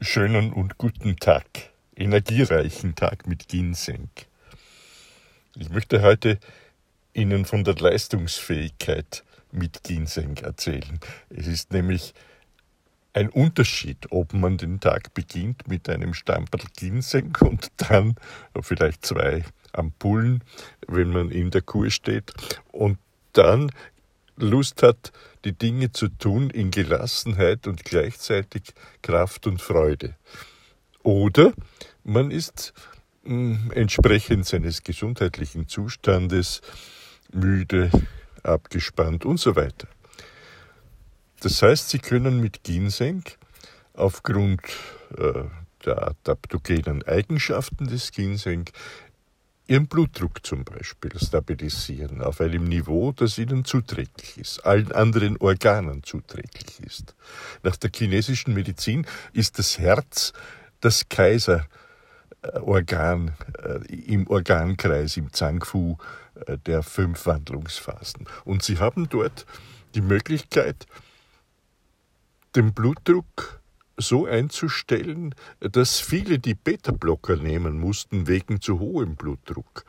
schönen und guten Tag, energiereichen Tag mit Ginseng. Ich möchte heute Ihnen von der Leistungsfähigkeit mit Ginseng erzählen. Es ist nämlich ein Unterschied, ob man den Tag beginnt mit einem Stamperl Ginseng und dann vielleicht zwei Ampullen, wenn man in der Kur steht, und dann Lust hat, die Dinge zu tun in Gelassenheit und gleichzeitig Kraft und Freude. Oder man ist mh, hm, entsprechend seines gesundheitlichen Zustandes müde, abgespannt und so weiter. Das heißt, Sie können mit Ginseng aufgrund äh, der adaptogenen Eigenschaften des Ginseng ihren Blutdruck zum Beispiel stabilisieren auf einem Niveau, das ihnen zuträglich ist, allen anderen Organen zuträglich ist. Nach der chinesischen Medizin ist das Herz das Kaiserorgan äh, im Organkreis, im Zangfu äh, der fünf Wandlungsphasen. Und sie haben dort die Möglichkeit, den Blutdruck so einzustellen, dass viele, die Beta-Blocker nehmen mussten wegen zu hohem Blutdruck,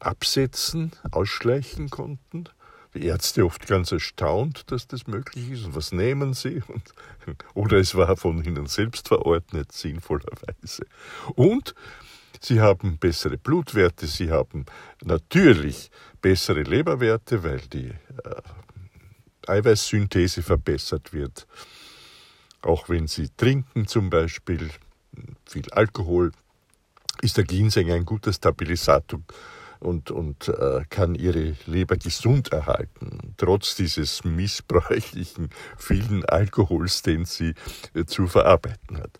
absetzen, ausschleichen konnten. Die Ärzte oft ganz erstaunt, dass das möglich ist. Und was nehmen sie? Und, oder es war von ihnen selbst verordnet, sinnvollerweise. Und sie haben bessere Blutwerte, sie haben natürlich bessere Leberwerte, weil die äh, Eiweißsynthese verbessert wird auch wenn Sie trinken zum Beispiel, viel Alkohol, ist der Ginseng ein guter Stabilisator und, und äh, kann Ihre Leber gesund erhalten, trotz dieses missbräuchlichen vielen Alkohols, den sie äh, zu verarbeiten hat.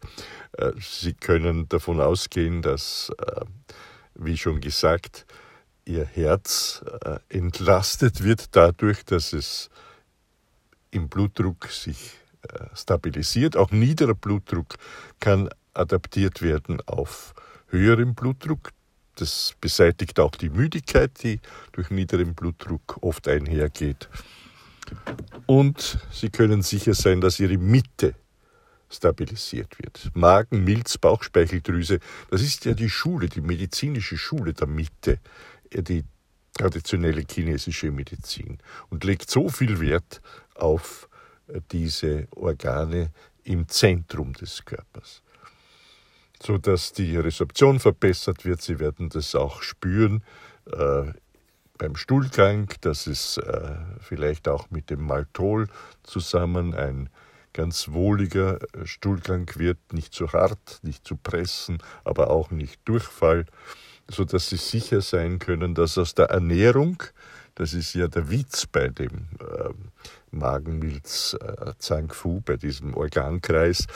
Äh, sie können davon ausgehen, dass, äh, wie schon gesagt, Ihr Herz äh, entlastet wird dadurch, dass es im Blutdruck sich stabilisiert. Auch niederer Blutdruck kann adaptiert werden auf höheren Blutdruck. Das beseitigt auch die Müdigkeit, die durch niederen Blutdruck oft einhergeht. Und Sie können sicher sein, dass Ihre Mitte stabilisiert wird. Magen, Milz, Bauchspeicheldrüse, das ist ja die Schule, die medizinische Schule der Mitte, die traditionelle chinesische Medizin und legt so viel Wert auf diese Organe im Zentrum des Körpers, sodass die Resorption verbessert wird. Sie werden das auch spüren äh, beim Stuhlgang, dass es äh, vielleicht auch mit dem Maltol zusammen ein ganz wohliger Stuhlgang wird, nicht zu hart, nicht zu pressen, aber auch nicht Durchfall, sodass Sie sicher sein können, dass aus der Ernährung, das ist ja der Witz bei dem äh, Magenmilz, äh, bei diesem Organkreis,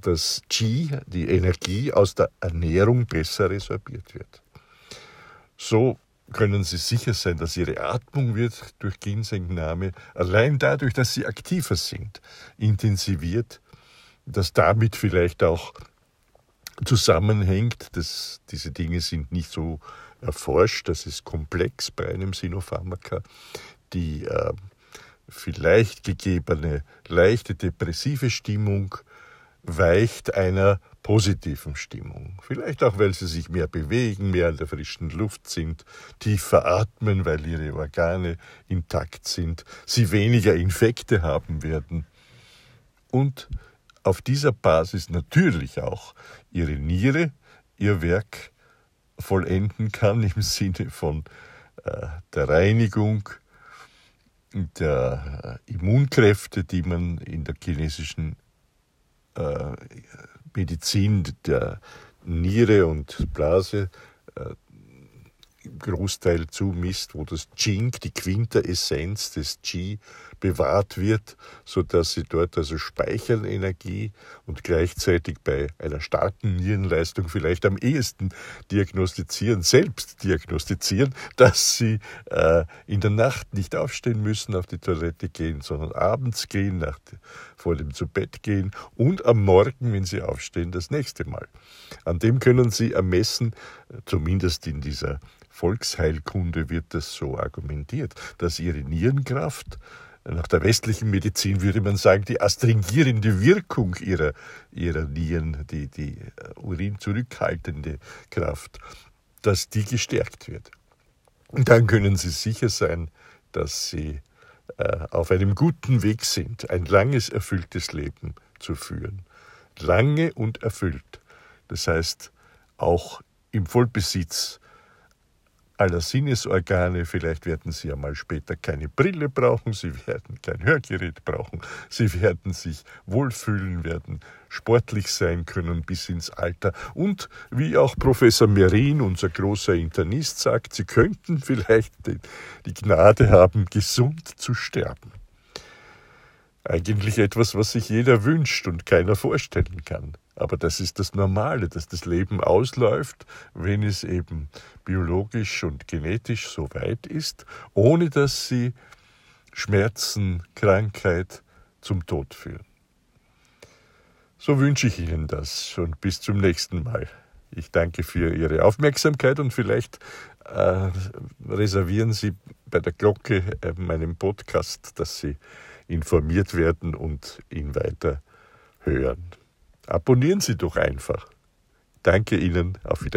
dass Qi, die Energie aus der Ernährung besser resorbiert wird. So können Sie sicher sein, dass Ihre Atmung wird durch Ginsengnahme allein dadurch, dass Sie aktiver sind, intensiviert, dass damit vielleicht auch zusammenhängt, dass diese Dinge sind nicht so erforscht, das ist komplex bei einem Sinopharmaka, die äh, vielleicht gegebene leichte depressive Stimmung weicht einer positiven Stimmung. Vielleicht auch, weil sie sich mehr bewegen, mehr in der frischen Luft sind, tiefer atmen, weil ihre Organe intakt sind, sie weniger Infekte haben werden und auf dieser Basis natürlich auch ihre Niere ihr Werk vollenden kann im Sinne von äh, der Reinigung, der Immunkräfte, die man in der chinesischen äh, Medizin der Niere und Blase äh, Großteil zumisst, wo das Qing, die Quinteressenz des Qi, bewahrt wird, so dass sie dort also speichern Energie und gleichzeitig bei einer starken Nierenleistung vielleicht am ehesten diagnostizieren, selbst diagnostizieren, dass sie äh, in der Nacht nicht aufstehen müssen, auf die Toilette gehen, sondern abends gehen, nach, vor dem zu Bett gehen und am Morgen, wenn sie aufstehen, das nächste Mal. An dem können sie ermessen, zumindest in dieser Volksheilkunde wird das so argumentiert, dass ihre Nierenkraft nach der westlichen Medizin würde man sagen, die astringierende Wirkung ihrer, ihrer Nieren, die, die Urin zurückhaltende Kraft, dass die gestärkt wird. Und dann können Sie sicher sein, dass Sie äh, auf einem guten Weg sind, ein langes, erfülltes Leben zu führen. Lange und erfüllt. Das heißt, auch im Vollbesitz aller Sinnesorgane. Vielleicht werden Sie einmal später keine Brille brauchen, Sie werden kein Hörgerät brauchen, Sie werden sich wohlfühlen, werden sportlich sein können bis ins Alter. Und wie auch Professor Merin, unser großer Internist, sagt, Sie könnten vielleicht die Gnade haben, gesund zu sterben. Eigentlich etwas, was sich jeder wünscht und keiner vorstellen kann. Aber das ist das Normale, dass das Leben ausläuft, wenn es eben biologisch und genetisch so weit ist, ohne dass sie Schmerzen, Krankheit zum Tod führen. So wünsche ich Ihnen das und bis zum nächsten Mal. Ich danke für Ihre Aufmerksamkeit und vielleicht äh, reservieren Sie bei der Glocke äh, meinen Podcast, dass Sie informiert werden und ihn weiter hören. Abonnieren Sie doch einfach. Danke Ihnen, auf Wiedersehen.